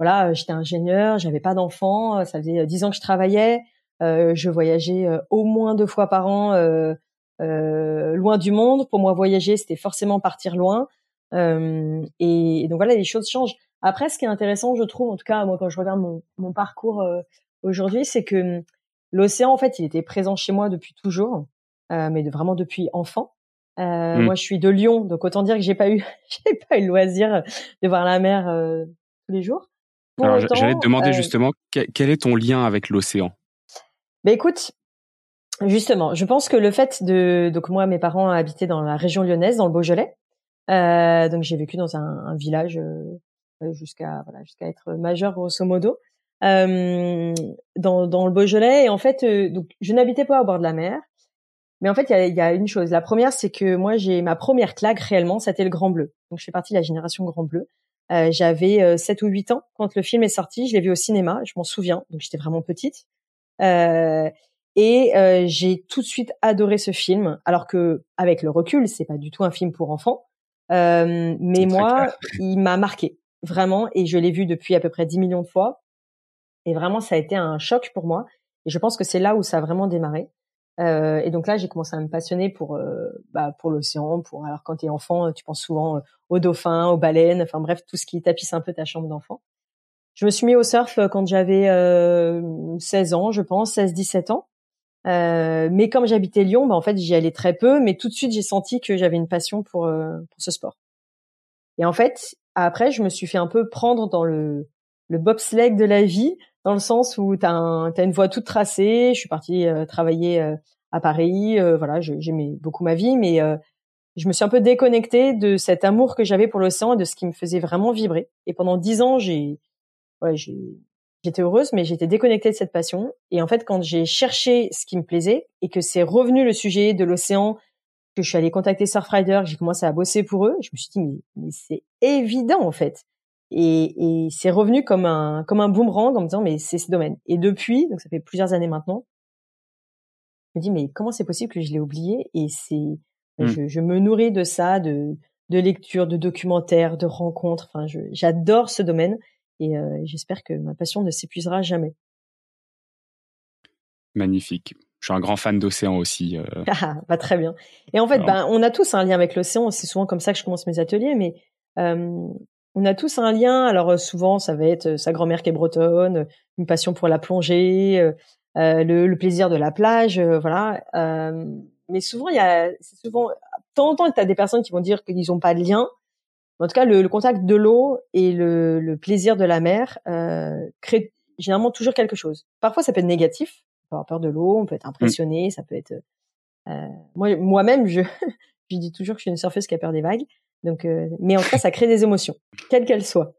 voilà, j'étais ingénieur, j'avais pas d'enfants, ça faisait dix ans que je travaillais, je voyageais au moins deux fois par an loin du monde. Pour moi, voyager, c'était forcément partir loin. et, et, donc voilà, les choses changent. Après, ce qui est intéressant, je trouve, en tout cas moi quand je regarde mon, mon parcours aujourd'hui, c'est que l'océan, en fait, il était présent chez moi depuis toujours, mais de, vraiment depuis enfant. Euh, mmh. Moi, je suis de Lyon, donc autant dire que j'ai pas eu, j'ai pas eu le loisir de voir la mer euh, tous les jours. Alors, j'allais te demander euh, justement quel est ton lien avec l'océan? Ben écoute, justement, je pense que le fait de, donc moi, mes parents habitaient dans la région lyonnaise, dans le Beaujolais, donc j'ai vécu dans un, un village jusqu'à voilà jusqu'à être majeur grosso modo. Euh, dans, dans le Beaujolais et en fait donc je n'habitais pas au bord de la mer mais en fait, il y a, y a, une chose. La première, c'est que moi, j'ai ma première claque réellement, c'était le Grand Bleu. Donc, je fais partie de la génération Grand Bleu. Euh, J'avais euh, 7 ou 8 ans quand le film est sorti. Je l'ai vu au cinéma, je m'en souviens. Donc, j'étais vraiment petite. Euh, et euh, j'ai tout de suite adoré ce film, alors que avec le recul, c'est pas du tout un film pour enfants. Euh, mais moi, il m'a marqué vraiment, et je l'ai vu depuis à peu près 10 millions de fois. Et vraiment, ça a été un choc pour moi. Et je pense que c'est là où ça a vraiment démarré. Euh, et donc là, j'ai commencé à me passionner pour euh, bah, pour l'océan. Pour alors quand t'es enfant, tu penses souvent euh, aux dauphins, aux baleines, enfin bref, tout ce qui tapisse un peu ta chambre d'enfant. Je me suis mis au surf quand j'avais 16 ans, je pense, 16-17 ans. mais comme j'habitais Lyon, bah, en fait, j'y allais très peu. Mais tout de suite, j'ai senti que j'avais une passion pour pour ce sport. Et en fait, après, je me suis fait un peu prendre dans le le bobsleigh de la vie dans le sens où tu as, une voie toute tracée. Je suis partie euh, travailler euh, à Paris. Euh, voilà, j'aimais beaucoup ma vie, mais je me suis un peu déconnectée de cet amour que j'avais pour l'océan et de ce qui me faisait vraiment vibrer. Et pendant dix ans, j'ai, ouais, j'étais heureuse, mais j'étais déconnectée de cette passion. Et en fait, quand j'ai cherché ce qui me plaisait et que c'est revenu le sujet de l'océan, que je suis allée contacter Surfrider, j'ai commencé à bosser pour eux, je me suis dit mais, mais c'est évident en fait. Et, et c'est revenu comme un comme un boomerang en me disant mais c'est ce domaine. Et depuis, donc ça fait plusieurs années maintenant, je me dis mais comment c'est possible que je l'ai oublié Et c'est mmh. je, je, me nourris de ça, de de lectures, de documentaires, de rencontres. Enfin, j'adore ce domaine et euh, j'espère que ma passion ne s'épuisera jamais. Magnifique. Je suis un grand fan d'océan aussi. Euh... Ah, bah, très bien. Et en fait, ben, on a tous un lien avec l'océan. C'est souvent comme ça que je commence mes ateliers, mais euh, on a tous un lien. Alors euh, souvent, ça va être euh, sa grand-mère qui est bretonne, une passion pour la plongée, euh, le, plaisir de la plage, voilà. mais souvent, il y a, souvent, de temps en temps, tu as des personnes qui vont dire qu'ils n'ont pas de lien. En tout cas, le, contact de l'eau et le, plaisir de la mer euh, crée généralement toujours quelque chose. Parfois, ça peut être négatif. On peut avoir peur de l'eau, on peut être impressionné, ça peut être. Euh, moi, moi-même, je, je dis toujours que je suis une surfeuse qui a peur des vagues. Donc, euh, mais en tout cas, ça crée des émotions, quelles qu'elles soient.